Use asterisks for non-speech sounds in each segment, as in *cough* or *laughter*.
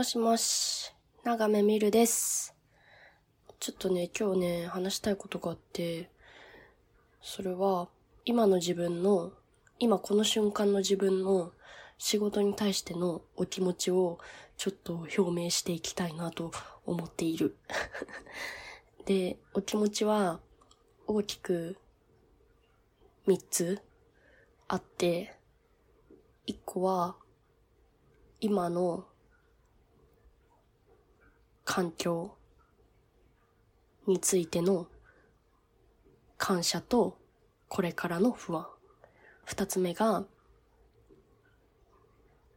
もしもし、長めみるです。ちょっとね、今日ね、話したいことがあって、それは、今の自分の、今この瞬間の自分の仕事に対してのお気持ちをちょっと表明していきたいなと思っている。*laughs* で、お気持ちは大きく3つあって、1個は今の環境についての感謝とこれからの不安。二つ目が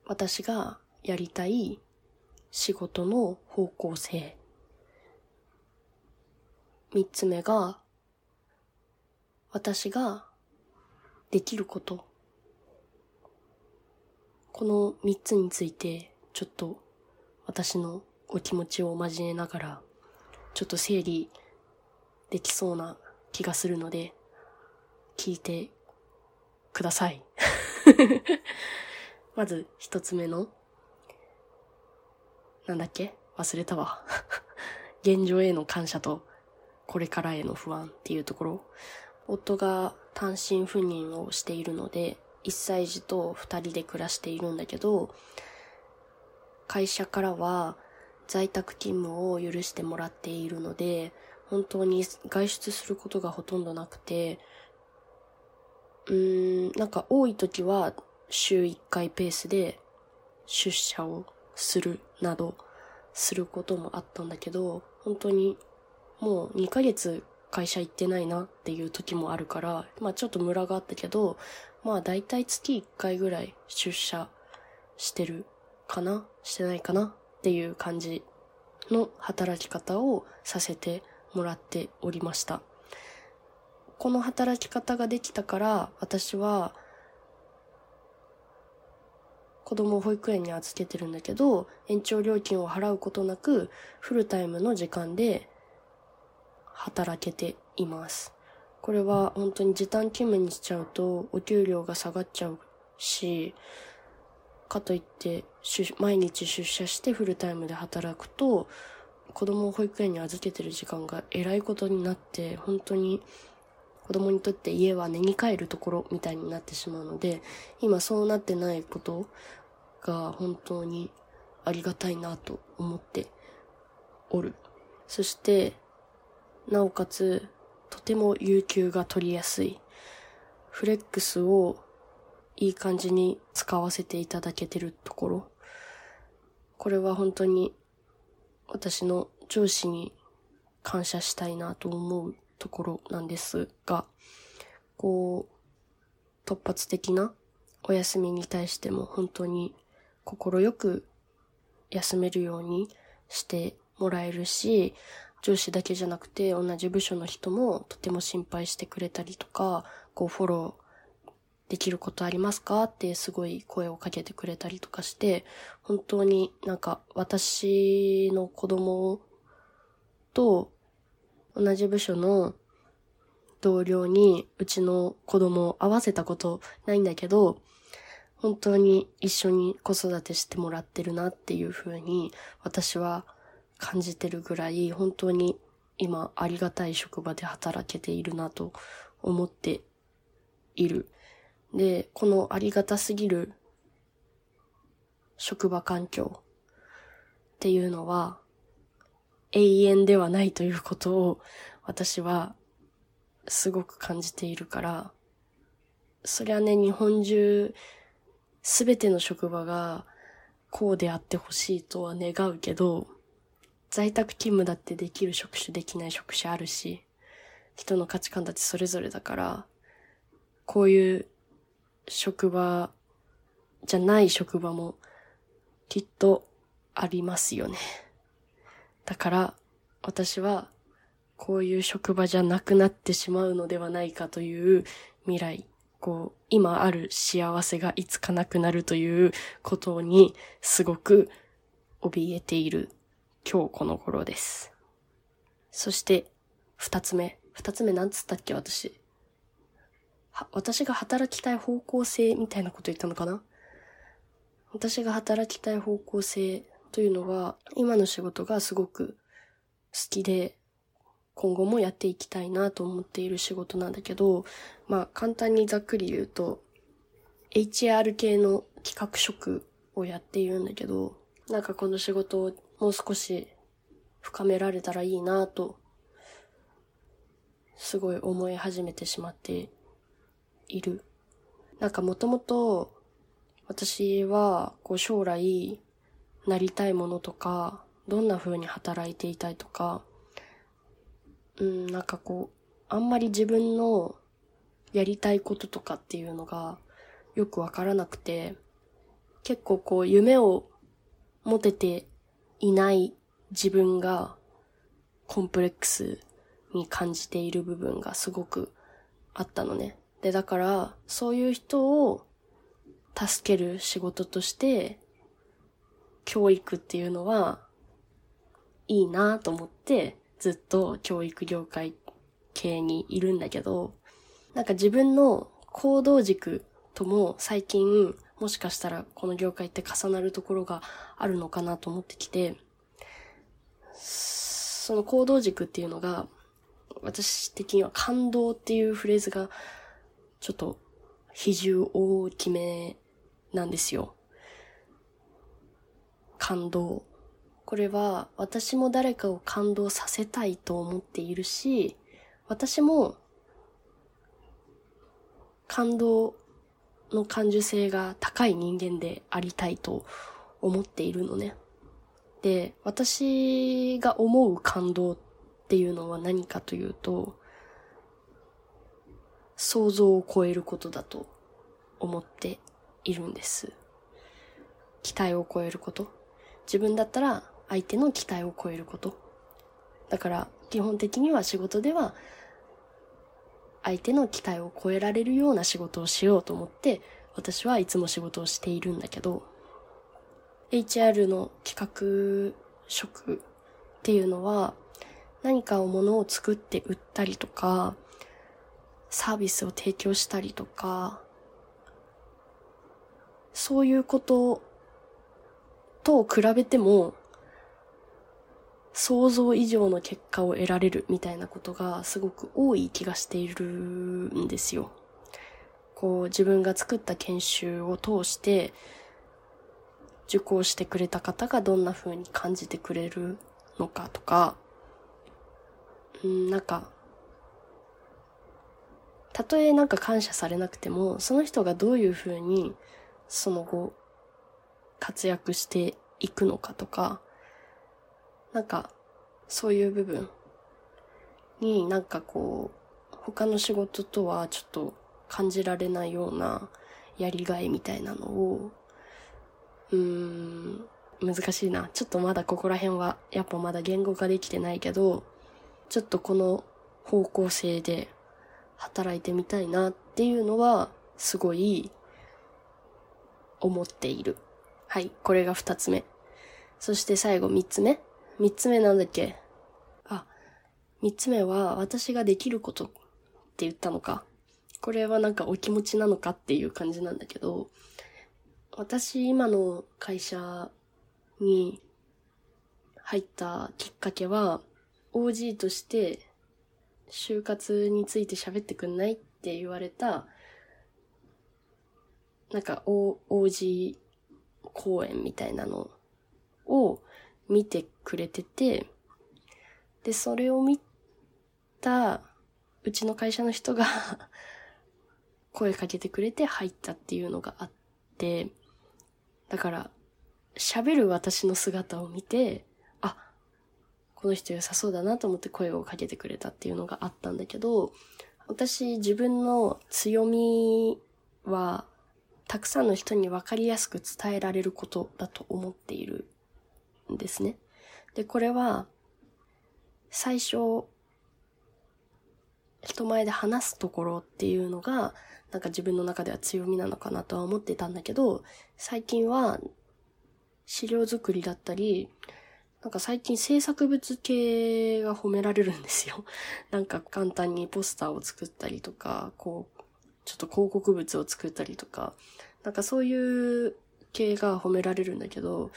私がやりたい仕事の方向性。三つ目が私ができること。この三つについてちょっと私のお気持ちを交えながらちょっと整理できそうな気がするので聞いてください。*laughs* まず一つ目のなんだっけ？忘れたわ。現状への感謝とこれからへの不安っていうところ。夫が単身赴任をしているので、1歳児と2人で暮らしているんだけど、会社からは在宅勤務を許してもらっているので、本当に外出することがほとんどなくて、うーん、なんか多い時は週1回ペースで出社をするなどすることもあったんだけど、本当にもう2ヶ月会社行ってないなっていう時もあるから、まあちょっとムラがあったけど、まあ大体月1回ぐらい出社してるかなしてないかなっていう感じの働き方をさせてもらっておりました。この働き方ができたから、私は子供を保育園に預けてるんだけど、延長料金を払うことなく、フルタイムの時間で働けています。これは本当に時短勤務にしちゃうとお給料が下がっちゃうし、かといって毎日出社してフルタイムで働くと子供を保育園に預けてる時間がえらいことになって本当に子供にとって家は寝に帰るところみたいになってしまうので今そうなってないことが本当にありがたいなと思っておる。そしてなおかつとても有給が取りやすい。フレックスをいい感じに使わせていただけてるところ。これは本当に私の上司に感謝したいなと思うところなんですが、こう、突発的なお休みに対しても本当に心よく休めるようにしてもらえるし、上司だけじゃなくて同じ部署の人もとても心配してくれたりとか、こうフォローできることありますか？ってすごい声をかけてくれたりとかして、本当になんか私の子供と同じ部署の同僚にうちの子供を会わせたことないんだけど、本当に一緒に子育てしてもらってるなっていう風に私は感じてるぐらい本当に今ありがたい職場で働けているなと思っている。で、このありがたすぎる職場環境っていうのは永遠ではないということを私はすごく感じているから、そりゃね、日本中すべての職場がこうであってほしいとは願うけど、在宅勤務だってできる職種できない職種あるし、人の価値観だってそれぞれだから、こういう職場じゃない職場もきっとありますよね。だから私はこういう職場じゃなくなってしまうのではないかという未来、こう今ある幸せがいつかなくなるということにすごく怯えている今日この頃です。そして二つ目。二つ目なんつったっけ私。私が働きたい方向性みたいなこと言ったのかな？私が働きたい方向性というのは、今の仕事がすごく好きで、今後もやっていきたいなと思っている仕事なんだけど、まあ簡単にざっくり言うと、HR 系の企画職をやっているんだけど、なんかこの仕事をもう少し深められたらいいなと、すごい思い始めてしまっている。なんかもともと私はこう将来なりたいものとか、どんな風に働いていたいとか、うん、なんかこう、あんまり自分のやりたいこととかっていうのがよくわからなくて、結構こう夢を持てていない自分がコンプレックスに感じている部分がすごくあったのね。で、だからそういう人を助ける仕事として教育っていうのはいいなと思ってずっと教育業界系にいるんだけど、なんか自分の行動軸とも最近もしかしたらこの業界って重なるところがあるのかなと思ってきて、その行動軸っていうのが私的には感動っていうフレーズがちょっと比重大きめなんですよ。感動。これは私も誰かを感動させたいと思っているし、私も感動の感受性が高い人間でありたいと思っているのね。で、私が思う感動っていうのは何かというと、想像を超えることだと思っているんです。期待を超えること。自分だったら相手の期待を超えること。だから基本的には仕事では相手の期待を超えられるような仕事をしようと思って私はいつも仕事をしているんだけど HR の企画職っていうのは何かをものを作って売ったりとかサービスを提供したりとかそういうことと比べても想像以上の結果を得られるみたいなことがすごく多い気がしているんですよ。こう自分が作った研修を通して受講してくれた方がどんな風に感じてくれるのかとか、うん、なんか、たとえなんか感謝されなくても、その人がどういう風にその後活躍していくのかとか、なんか、そういう部分になんかこう、他の仕事とはちょっと感じられないようなやりがいみたいなのを、うーん、難しいな。ちょっとまだここら辺は、やっぱまだ言語化できてないけど、ちょっとこの方向性で働いてみたいなっていうのは、すごい思っている。はい、これが二つ目。そして最後三つ目。三つ目なんだっけ？あ、三つ目は私ができることって言ったのか。これはなんかお気持ちなのかっていう感じなんだけど、私今の会社に入ったきっかけは、OG として就活について喋ってくんないって言われた、なんか OG 公演みたいなのを見てくれてて、で、それを見た、うちの会社の人が *laughs* 声かけてくれて入ったっていうのがあって、だから、喋る私の姿を見て、この人良さそうだなと思って声をかけてくれたっていうのがあったんだけど、私自分の強みは、たくさんの人に分かりやすく伝えられることだと思っているんですね。で、これは、最初、人前で話すところっていうのが、なんか自分の中では強みなのかなとは思ってたんだけど、最近は資料作りだったり、なんか最近制作物系が褒められるんですよ。*laughs* なんか簡単にポスターを作ったりとか、こう、ちょっと広告物を作ったりとか、なんかそういう系が褒められるんだけど、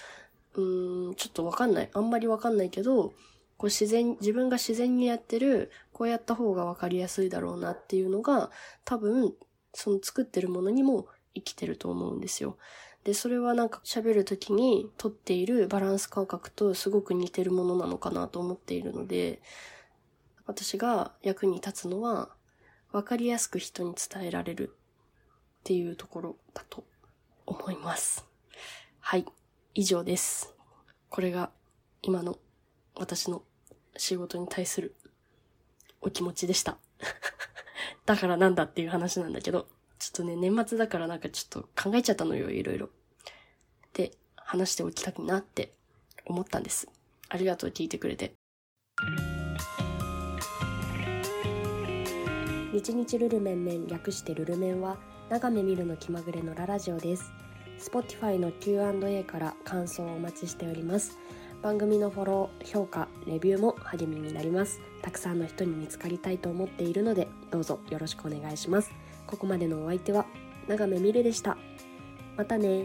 うーん、ちょっとわかんない。あんまりわかんないけど、こう自然、自分が自然にやってる、こうやった方がわかりやすいだろうなっていうのが、多分、その作ってるものにも生きてると思うんですよ。で、それはなんか喋るときにとっているバランス感覚とすごく似てるものなのかなと思っているので、私が役に立つのは、わかりやすく人に伝えられるっていうところだと思います。はい。以上です。これが今の私の仕事に対するお気持ちでした。だからなんだっていう話なんだけど、ょっとね、年末だからなんかちょっと考えちゃったのよ、いろいろ。で、話しておきたくなって思ったんです。ありがとう、聞いてくれて。日日ルルメンメン略してルルメンは、長め見るの気まぐれのララジオです。Spotify の Q&A から感想をお待ちしております。番組のフォロー、評価、レビューも励みになります。たくさんの人に見つかりたいと思っているので、どうぞよろしくお願いします。ここまでのお相手は、長めみるでした。またね